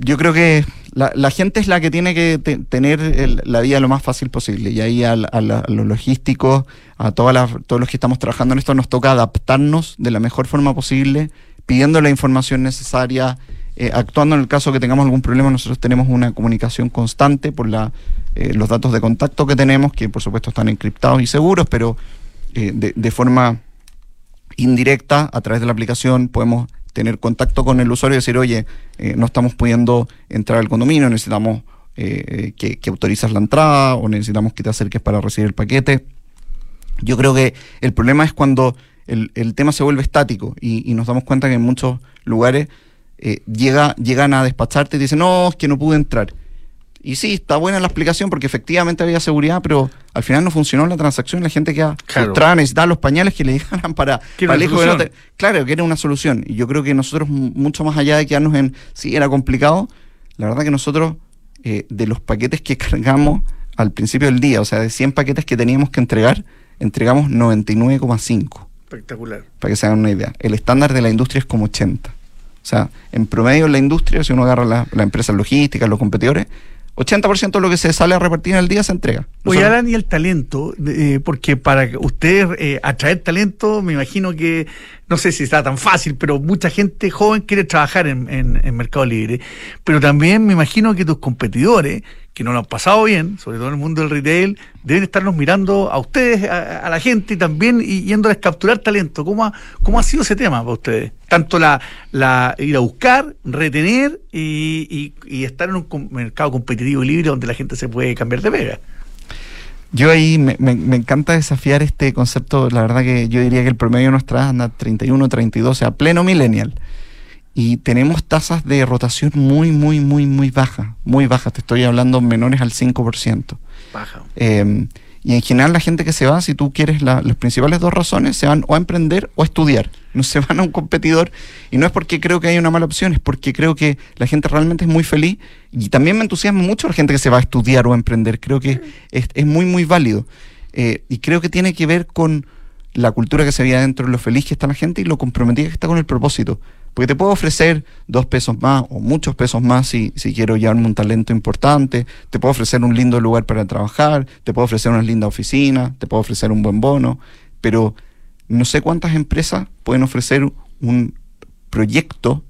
yo creo que la, gente es la que tiene que tener la vida lo más fácil posible. Y ahí a, los logísticos, a todos los que estamos trabajando en esto, nos toca adaptarnos de la mejor forma posible, pidiendo la información necesaria, eh, actuando en el caso que tengamos algún problema. Nosotros tenemos una comunicación constante por la, eh, los datos de contacto que tenemos, que por supuesto están encriptados y seguros, pero eh, de, forma indirecta, a través de la aplicación, podemos tener contacto con el usuario y decir, oye, no estamos pudiendo entrar al condominio, necesitamos que, que autorizas la entrada o necesitamos que te acerques para recibir el paquete. Yo creo que el problema es cuando el, tema se vuelve estático y, nos damos cuenta que en muchos lugares eh, llega, llegan a despacharte y dicen, no, es que no pude entrar. Y sí, está buena la explicación porque efectivamente había seguridad, pero al final no funcionó la transacción. La gente que frustrada, necesitaba los pañales que le llegaran para, para el hijo Claro, que era una solución. Y yo creo que nosotros, mucho más allá de quedarnos en sí, era complicado, la verdad que nosotros, eh, de los paquetes que cargamos al principio del día, o sea, de 100 paquetes que teníamos que entregar, entregamos 99,5. Espectacular. Para que se hagan una idea. El estándar de la industria es como 80. O sea, en promedio en la industria, si uno agarra las la empresas logísticas, los competidores, 80% de lo que se sale a repartir en el día se entrega. Oye, Alan, y el talento, eh, porque para ustedes eh, atraer talento, me imagino que, no sé si está tan fácil, pero mucha gente joven quiere trabajar en, en Mercado Libre. Pero también me imagino que tus competidores que no lo han pasado bien, sobre todo en el mundo del retail, deben estarnos mirando a ustedes, a, la gente y también y yéndoles capturar talento. ¿Cómo ha, ¿Cómo ha sido ese tema para ustedes? Tanto la, la ir a buscar, retener y, estar en un mercado competitivo y libre donde la gente se puede cambiar de pega. Yo ahí me, me, encanta desafiar este concepto. La verdad que yo diría que el promedio nuestra anda 31, 32, o sea, pleno millennial y tenemos tasas de rotación muy, muy, muy, muy bajas, muy bajas, te estoy hablando menores al 5%. Baja. Eh, y en general la gente que se va, si tú quieres las principales dos razones, se van o a emprender o a estudiar. No se van a un competidor. Y no es porque creo que haya una mala opción, es porque creo que la gente realmente es muy feliz. Y también me entusiasma mucho la gente que se va a estudiar o a emprender. Creo que es, es muy, muy válido. Eh, y creo que tiene que ver con la cultura que se veía dentro, lo feliz que está la gente y lo comprometida que está con el propósito. Porque te puedo ofrecer dos pesos más o muchos pesos más si, si quiero llevarme un talento importante, te puedo ofrecer un lindo lugar para trabajar, te puedo ofrecer una linda oficina, te puedo ofrecer un buen bono, pero no sé cuántas empresas pueden ofrecer un proyecto,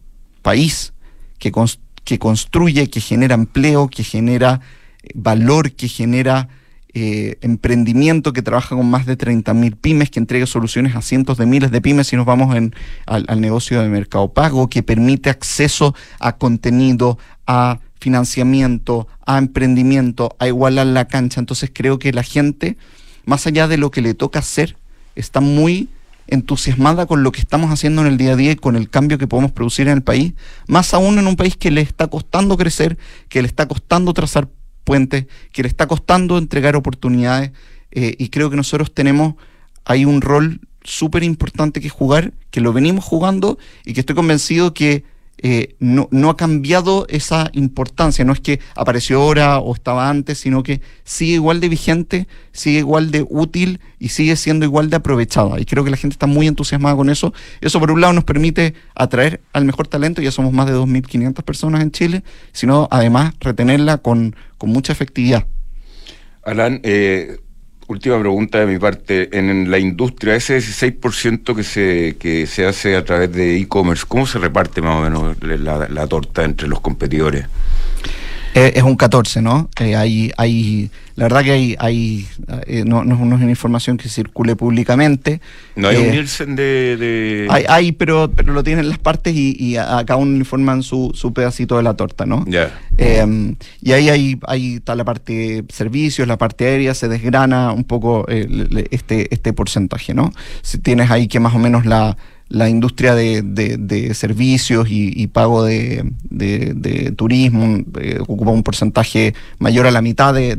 país, que, que construye, que genera empleo, que genera eh, valor, que genera eh, emprendimiento que trabaja con más de 30.000 pymes, que entrega soluciones a cientos de miles de pymes y nos vamos en, al, negocio de mercado pago, que permite acceso a contenido, a financiamiento, a emprendimiento, a igualar la cancha. Entonces creo que la gente, más allá de lo que le toca hacer, está muy entusiasmada con lo que estamos haciendo en el día a día y con el cambio que podemos producir en el país, más aún en un país que le está costando crecer, que le está costando trazar puente, que le está costando entregar oportunidades eh, y creo que nosotros tenemos ahí un rol súper importante que jugar, que lo venimos jugando y que estoy convencido que eh, no, no, ha cambiado esa importancia, no es que apareció ahora o estaba antes, sino que sigue igual de vigente, sigue igual de útil y sigue siendo igual de aprovechada. Y creo que la gente está muy entusiasmada con eso. Eso por un lado nos permite atraer al mejor talento, ya somos más de 2.500 personas en Chile, sino además retenerla con, con mucha efectividad. Alan, eh, última pregunta de mi parte. En la industria, ese 16% que se, que se hace a través de e-commerce, ¿cómo se reparte más o menos la torta entre los competidores? Eh, es un 14, ¿no? Eh, hay, hay, la verdad que hay, hay eh, no, no, es una información que circule públicamente. No hay un Nielsen de, Hay, hay, pero, pero lo tienen las partes y, y a, cada uno informan su, su pedacito de la torta, ¿no? Ya. Em, y ahí hay, ahí está la parte servicios, la parte aérea, se desgrana un poco este, este porcentaje, ¿no? Si tienes ahí que más o menos la la industria de, de, servicios y, pago de, turismo eh, ocupa un porcentaje mayor a la mitad de,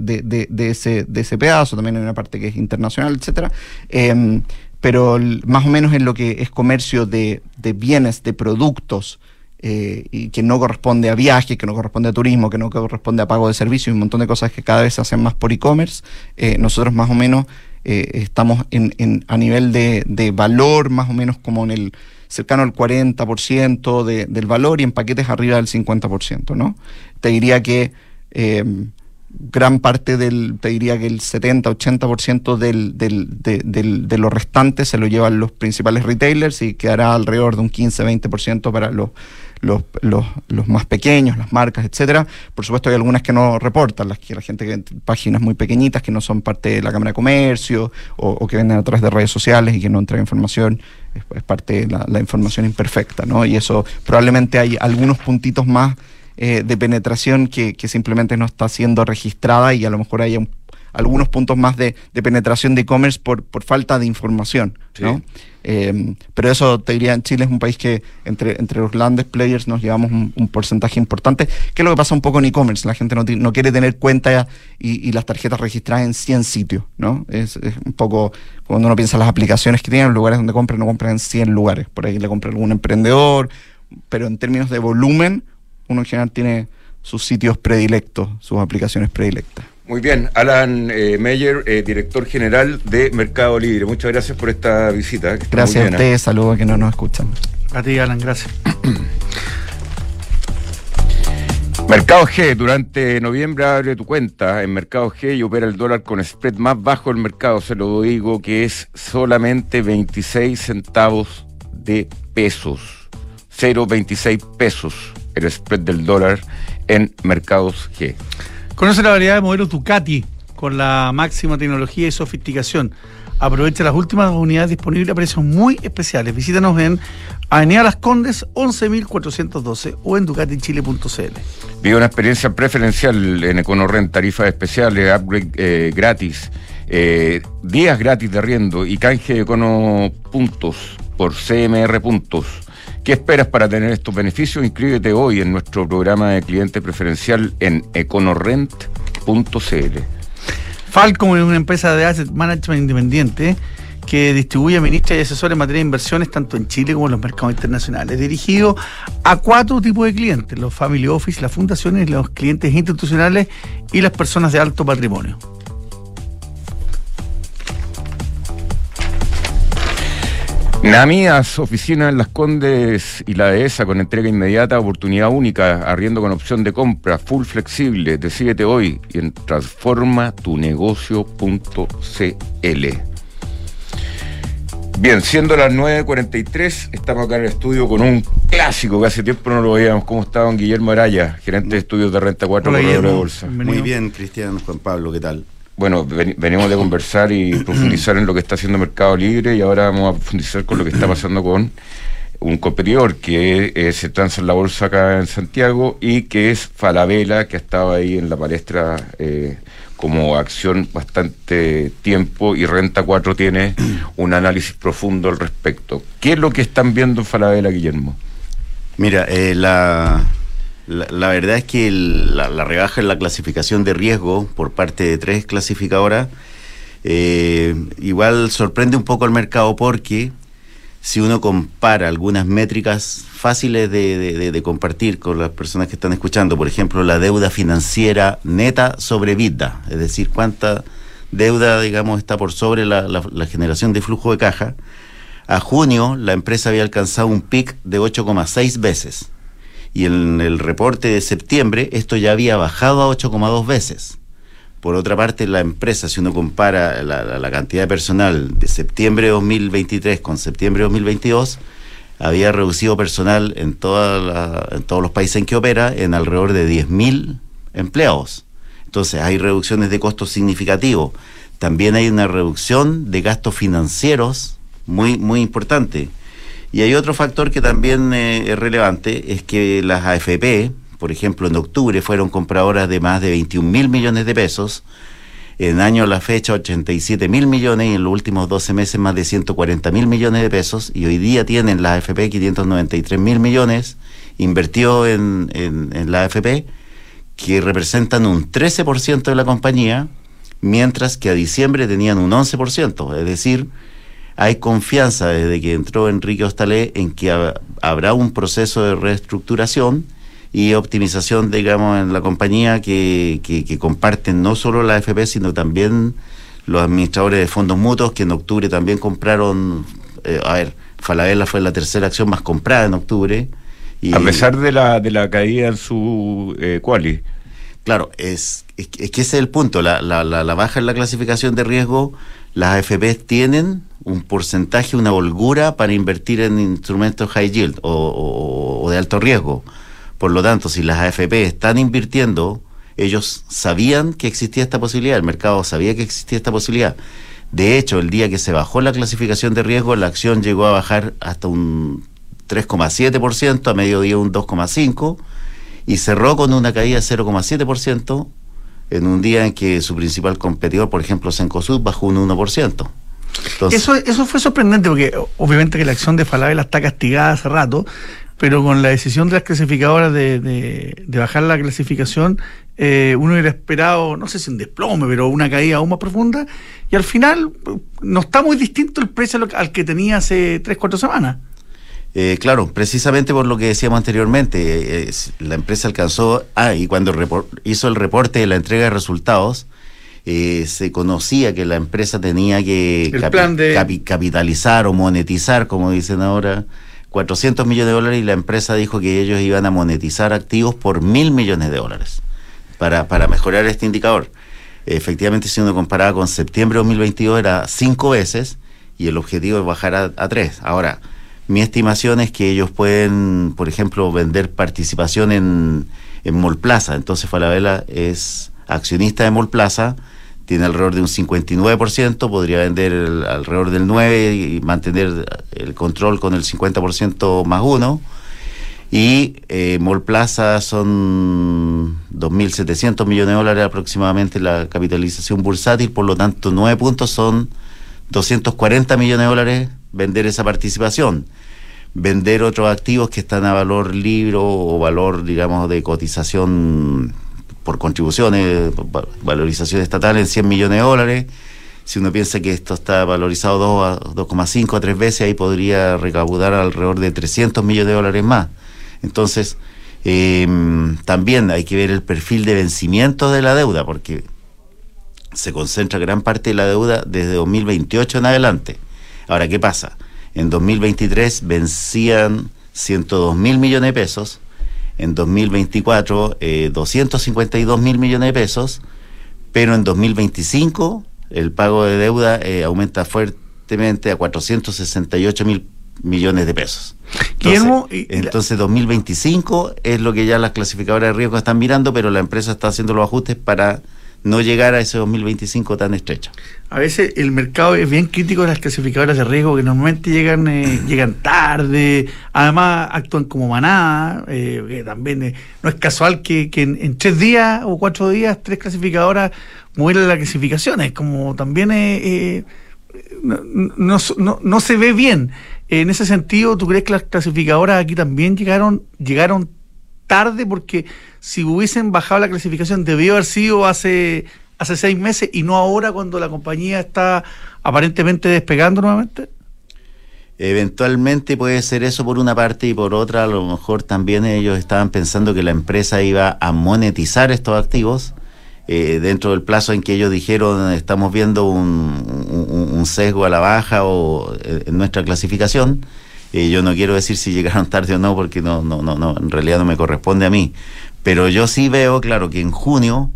ese, de ese pedazo, también hay una parte que es internacional, etcétera. Em, pero más o menos en lo que es comercio de, bienes, de productos, eh, y que no corresponde a viajes, que no corresponde a turismo, que no corresponde a pago de servicios, un montón de cosas que cada vez se hacen más por e-commerce, eh, nosotros más o menos estamos en, a nivel de, valor más o menos como en el cercano al 40% de, del valor y en paquetes arriba del 50%, ¿no? Te diría que gran parte del, te diría que el 70-80% del, del, del, de, los restantes se lo llevan los principales retailers y quedará alrededor de un 15-20% para los, los, los, más pequeños, las marcas, etcétera. Por supuesto hay algunas que no reportan, las que la gente que páginas muy pequeñitas que no son parte de la Cámara de Comercio o, que venden a través de redes sociales y que no entregan información, es, parte de la, información imperfecta, ¿no? Y eso probablemente hay algunos puntitos más eh, de penetración que, simplemente no está siendo registrada y a lo mejor hay algunos puntos más de, penetración de e-commerce por, por falta de información. ¿no? Eh, pero eso te diría, en Chile es un país que entre, entre los grandes players nos llevamos un, porcentaje importante, que es lo que pasa un poco en e-commerce. La gente no, quiere tener cuenta y, las tarjetas registradas en 100 sitios. ¿no? Es, un poco cuando uno piensa en las aplicaciones que tienen, los lugares donde compran, no compran en 100 lugares. Por ahí le compra algún emprendedor, pero en términos de volumen, uno en general tiene sus sitios predilectos, sus aplicaciones predilectas. Muy bien, Alan eh, Meyer, eh, director general de Mercado Libre. Muchas gracias por esta visita. Gracias a ustedes, saludos a que no nos escuchan. A ti, Alan, gracias. Mercado G, durante noviembre abre tu cuenta en Mercado G y opera el dólar con spread más bajo del mercado, se lo digo que es solamente 26 centavos de pesos, 0,26 pesos el spread del dólar en mercados G. Conoce la variedad de modelos Ducati con la máxima tecnología y sofisticación. Aprovecha las últimas unidades disponibles a precios muy especiales. Visítanos en Avenida Las Condes 11.412 o en ducatichile.cl. Vive una experiencia preferencial en EconoRent, tarifas especiales, upgrade eh, gratis, eh, días gratis de arriendo y canje de Econo puntos por CMR puntos. ¿Qué esperas para tener estos beneficios? Inscríbete hoy en nuestro programa de cliente preferencial en econorrent.cl. Falcom es una empresa de asset management independiente que distribuye, administra y asesora en materia de inversiones tanto en Chile como en los mercados internacionales, dirigido a cuatro tipos de clientes, los family office, las fundaciones, los clientes institucionales y las personas de alto patrimonio. Namías, oficina en Las Condes y la dehesa con entrega inmediata, oportunidad única, arriendo con opción de compra, full flexible. Decídete hoy y en transformatunegocio.cl. Bien, siendo las 9.43, estamos acá en el estudio con un clásico que hace tiempo no lo veíamos. ¿Cómo está don Guillermo Araya, gerente de estudios de Renta 4 de Bolsa? Muy bien, Cristian Juan Pablo, ¿qué tal? Bueno, venimos de conversar y profundizar en lo que está haciendo Mercado Libre y ahora vamos a profundizar con lo que está pasando con un competidor que se transa en la bolsa acá en Santiago y que es Falabella, que ha estado ahí en la palestra eh, como acción bastante tiempo y Renta 4 tiene un análisis profundo al respecto. ¿Qué es lo que están viendo en Falabella, Guillermo? Mira, eh, la, la, verdad es que la, rebaja en la clasificación de riesgo por parte de tres clasificadoras eh, igual sorprende un poco al mercado porque si uno compara algunas métricas fáciles de, compartir con las personas que están escuchando, por ejemplo, la deuda financiera neta sobre vida, es decir, cuánta deuda, digamos, está por sobre la, la generación de flujo de caja, a junio la empresa había alcanzado un pic de 8,6 veces y en el reporte de septiembre esto ya había bajado a 8,2 veces. Por otra parte, la empresa, si uno compara la, cantidad de personal de septiembre de 2023 con septiembre de 2022, había reducido personal en, toda en todos los países en que opera en alrededor de 10.000 empleados. Entonces, hay reducciones de costos significativos. También hay una reducción de gastos financieros muy, muy importante. Y hay otro factor que también eh, es relevante, es que las AFP, por ejemplo, en octubre fueron compradoras de más de 21 mil millones de pesos, en año a la fecha 87 mil millones y en los últimos 12 meses más de 140 mil millones de pesos. Y hoy día tienen la AFP 593 mil millones invertidos en, en la AFP que representan un 13% de la compañía mientras que a diciembre tenían un 11%, es decir, hay confianza desde que entró Enrique Hostalé en que habrá un proceso de reestructuración y optimización, digamos, en la compañía que, que, comparten no solo la AFP, sino también los administradores de fondos mutuos que en octubre también compraron, eh, a ver, Falabella fue la tercera acción más comprada en octubre. Y, a pesar de la, de la caída en su eh. Claro, es, es, que ese es el punto, la, la, la, baja en la clasificación de riesgo, las AFP tienen un porcentaje, una holgura para invertir en instrumentos high yield o, o de alto riesgo. Por lo tanto, si las AFP están invirtiendo, ellos sabían que existía esta posibilidad, el mercado sabía que existía esta posibilidad. De hecho, el día que se bajó la clasificación de riesgo, la acción llegó a bajar hasta un 3,7%, a mediodía un 2,5%, y cerró con una caída de 0,7% en un día en que su principal competidor, por ejemplo, Sencosud, bajó un 1%. eso, eso fue sorprendente porque obviamente que la acción de Falabella está castigada hace rato, pero con la decisión de las clasificadoras de, de, bajar la clasificación, eh, uno hubiera esperado, no sé si un desplome, pero una caída aún más profunda, y al final no está muy distinto el precio al que tenía hace tres, cuatro semanas. Eh, claro, precisamente por lo que decíamos anteriormente, eh, la empresa alcanzó, ah, y cuando hizo el reporte de la entrega de resultados, se conocía que la empresa tenía que capitalizar o monetizar, como dicen ahora, 400 millones de dólares y la empresa dijo que ellos iban a monetizar activos por mil millones de dólares para, para mejorar este indicador. Efectivamente, si uno comparaba con septiembre de 2022 era cinco veces y el objetivo es bajar a, tres. Ahora, mi estimación es que ellos pueden, por ejemplo, vender participación en, en Molplaza. Entonces Falabella es accionista de Molplaza tiene alrededor de un 59%, podría vender alrededor del 9% y mantener el control con el 50% más uno. Y eh, Mall Plaza son 2.700 millones de dólares aproximadamente la capitalización bursátil, por lo tanto 9 puntos son 240 millones de dólares vender esa participación. Vender otros activos que están a valor libre o valor, digamos, de cotización por contribuciones, valorización estatal en 100 millones de dólares. Si uno piensa que esto está valorizado 2,5 a 3 veces, ahí podría recaudar alrededor de 300 millones de dólares más. Entonces, em, también hay que ver el perfil de vencimiento de la deuda, porque se concentra gran parte de la deuda desde 2028 en adelante. Ahora, ¿qué pasa? En 2023 vencían 102 mil millones de pesos en 2024 eh, 252 mil millones de pesos, pero en 2025 el pago de deuda eh, aumenta fuertemente a 468 mil millones de pesos. Entonces, entonces 2025 es lo que ya las clasificadoras de riesgo están mirando, pero la empresa está haciendo los ajustes para no llegar a ese 2025 tan estrecho. A veces el mercado es bien crítico de las clasificadoras de riesgo que normalmente llegan eh, llegan tarde, además actúan como manada, eh, también eh, no es casual que, en, tres días o cuatro días tres clasificadoras mueran las clasificaciones, como también no, no, se ve bien. En ese sentido, ¿tú crees que las clasificadoras aquí también llegaron llegaron tarde porque si hubiesen bajado la clasificación debió haber sido hace, hace seis meses y no ahora cuando la compañía está aparentemente despegando nuevamente? Eventualmente puede ser eso por una parte y por otra. A lo mejor también ellos estaban pensando que la empresa iba a monetizar estos activos. Eh, dentro del plazo en que ellos dijeron estamos viendo un, un sesgo a la baja o eh, en nuestra clasificación eh, yo no quiero decir si llegaron tarde o no, porque no, no, no, en realidad no me corresponde a mí. Pero yo sí veo, claro, que en junio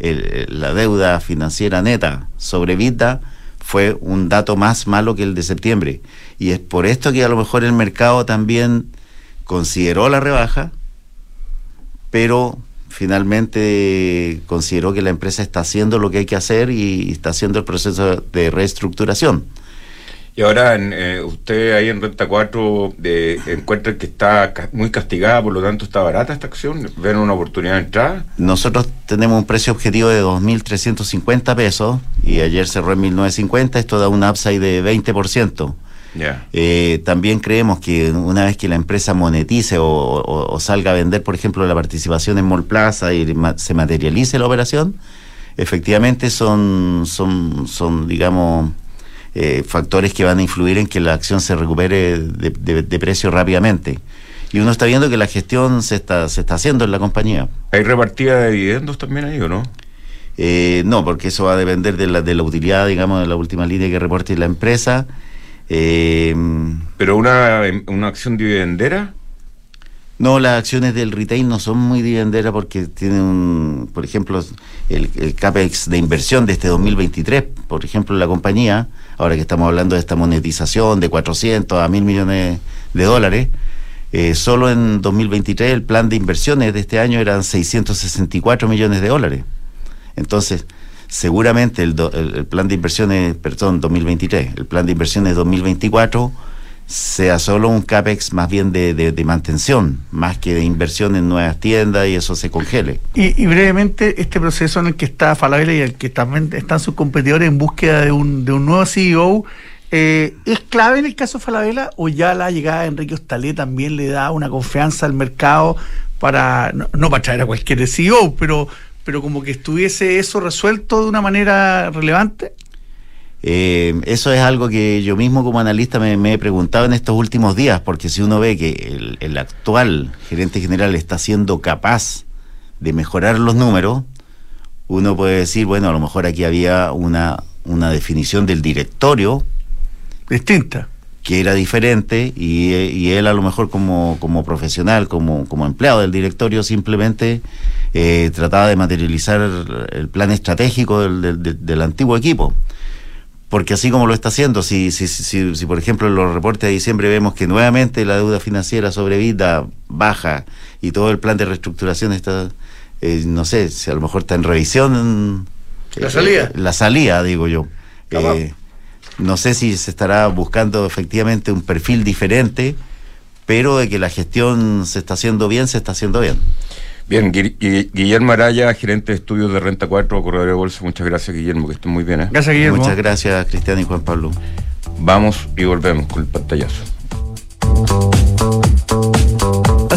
la deuda financiera neta sobre Vita fue un dato más malo que el de septiembre. Y es por esto que a lo mejor el mercado también consideró la rebaja, pero finalmente consideró que la empresa está haciendo lo que hay que hacer y está haciendo el proceso de reestructuración. Y ahora eh, usted ahí en Renta 4 eh, encuentra que está muy castigada, por lo tanto está barata esta acción. ¿Ven una oportunidad de entrar? Nosotros tenemos un precio objetivo de 2.350 pesos y ayer cerró en 1.950. Esto da un upside de 20%. Eh, también creemos que una vez que la empresa monetice o, salga a vender, por ejemplo, la participación en Mall Plaza y se materialice la operación, efectivamente son, son, son digamos, eh, factores que van a influir en que la acción se recupere de, precio rápidamente. Y uno está viendo que la gestión se está, se está haciendo en la compañía. ¿Hay repartida de dividendos también ahí o no? Eh, no, porque eso va a depender de la, de la utilidad, digamos, de la última línea que reporte la empresa. Eh, ¿Pero una, una acción dividendera? No, las acciones del retail no son muy dividenderas porque tienen, un, por ejemplo, el, CAPEX de inversión de este 2023, por ejemplo, la compañía, ahora que estamos hablando de esta monetización de 400 a 1000 millones de dólares, eh, solo en 2023 el plan de inversiones de este año eran 664 millones de dólares. Entonces, seguramente el, el, plan de inversiones, perdón, 2023, el plan de inversiones 2024 sea solo un CAPEX más bien de, de, mantención, más que de inversión en nuevas tiendas y eso se congele. Y, brevemente, este proceso en el que está Falabella y el que también están sus competidores en búsqueda de un, de un nuevo CEO, eh, ¿es clave en el caso Falabella o ya la llegada de Enrique Ostalé también le da una confianza al mercado para, no, no para traer a cualquier CEO, pero, pero como que estuviese eso resuelto de una manera relevante? Eh, eso es algo que yo mismo como analista me, he preguntado en estos últimos días, porque si uno ve que el, actual gerente general está siendo capaz de mejorar los números, uno puede decir, bueno, a lo mejor aquí había una, una definición del directorio. Distinta. Que era diferente y, él a lo mejor como, como profesional, como, como empleado del directorio, simplemente eh, trataba de materializar el plan estratégico del, del antiguo equipo porque así como lo está haciendo, si, si, si, si, por ejemplo en los reportes de diciembre vemos que nuevamente la deuda financiera sobre vida baja y todo el plan de reestructuración está, eh, no sé, si a lo mejor está en revisión. La salida. Eh, la salida, digo yo. Eh, no sé si se estará buscando efectivamente un perfil diferente, pero de que la gestión se está haciendo bien, se está haciendo bien. Bien, Guillermo Araya, gerente de estudios de Renta 4, corredor de bolsa. Muchas gracias, Guillermo, que estén muy bien. ¿eh? Gracias, Guillermo. Muchas gracias, Cristian y Juan Pablo. Vamos y volvemos con el pantallazo.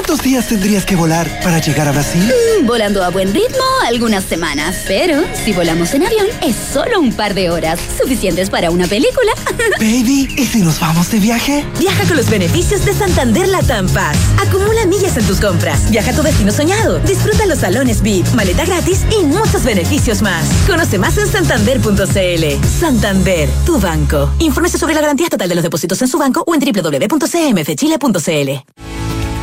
cuántos días tendrías que volar para llegar a Brasil? Mm, volando a buen ritmo, algunas semanas. Pero si volamos en avión, es solo un par de horas, suficientes para una película. Baby, ¿y si nos vamos de viaje? Viaja con los beneficios de Santander Latam Pass. Acumula millas en tus compras. Viaja a tu destino soñado. Disfruta los salones VIP, maleta gratis y muchos beneficios más. Conoce más en santander.cl. Santander, tu banco. Infórmese sobre la garantía total de los depósitos en su banco o en www.cmfchile.cl.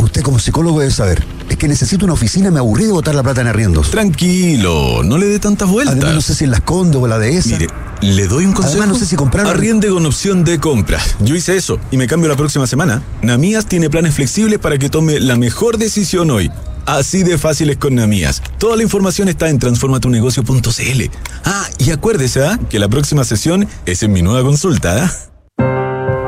Usted como psicólogo debe saber. Es que necesito una oficina, me aburrí de botar la plata en arriendos. Tranquilo, no le dé tantas vueltas. Además, no sé si en la escondo o la de esa. Mire, le doy un consejo. Además, no sé si comprar. Arriende con opción de compra. Yo hice eso y me cambio la próxima semana. Namías tiene planes flexibles para que tome la mejor decisión hoy. Así de fácil es con Namías. Toda la información está en transformatunegocio.cl. Ah, y acuérdese ¿ah? que la próxima sesión es en mi nueva consulta. ¿ah?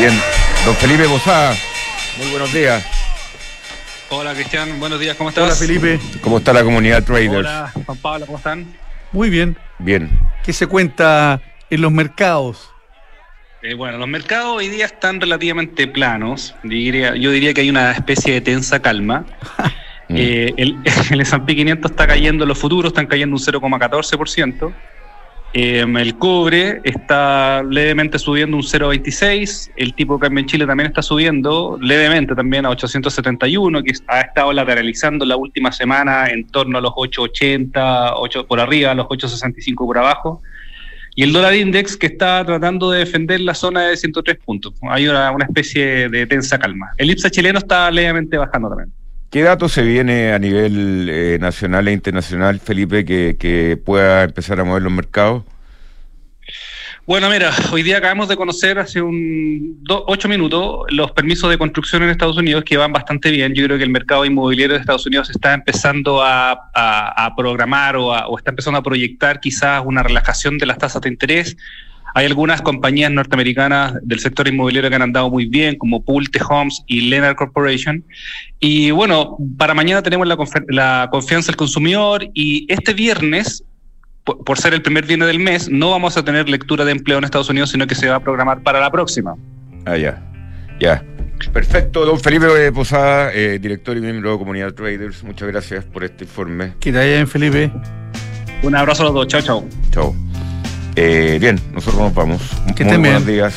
Bien, don Felipe Bozada, muy buenos días. Hola Cristian, buenos días, ¿cómo estás? Hola Felipe. ¿Cómo está la comunidad Traders? Hola Juan Pablo, ¿cómo están? Muy bien. Bien. ¿Qué se cuenta en los mercados? Eh, bueno, los mercados hoy día están relativamente planos. Diría, yo diría que hay una especie de tensa calma. Eh, el, el S&P 500 está cayendo, los futuros están cayendo un 0,14%. Eh, el cobre está levemente subiendo un 0,26. El tipo de cambio en Chile también está subiendo levemente también a 871, que ha estado lateralizando la última semana en torno a los 880, 8 por arriba, a los 865 por abajo. Y el dólar index que está tratando de defender la zona de 103 puntos. Hay una, una especie de tensa calma. El IPSA chileno está levemente bajando también. ¿Qué datos se viene a nivel eh, nacional e internacional, Felipe, que, que pueda empezar a mover los mercados? Bueno, mira, hoy día acabamos de conocer hace un do, ocho minutos los permisos de construcción en Estados Unidos que van bastante bien. Yo creo que el mercado inmobiliario de Estados Unidos está empezando a, a, programar o está empezando a proyectar quizás una relajación de las tasas de interés. Hay algunas compañías norteamericanas del sector inmobiliario que han andado muy bien, como Pulte Homes y Leonard Corporation. Y bueno, para mañana tenemos la, la confianza del consumidor y este viernes por, por ser el primer viernes del mes, no vamos a tener lectura de empleo en Estados Unidos, sino que se va a programar para la próxima. Ah, ya. Ya. Perfecto, don Felipe Posada, eh, director y miembro de Comunidad Traders. Muchas gracias por este informe. Que te bien, Felipe. Un abrazo a los dos. Chao, chao. Chao. Eh, bien, nosotros nos vamos. Que Muy buenos días.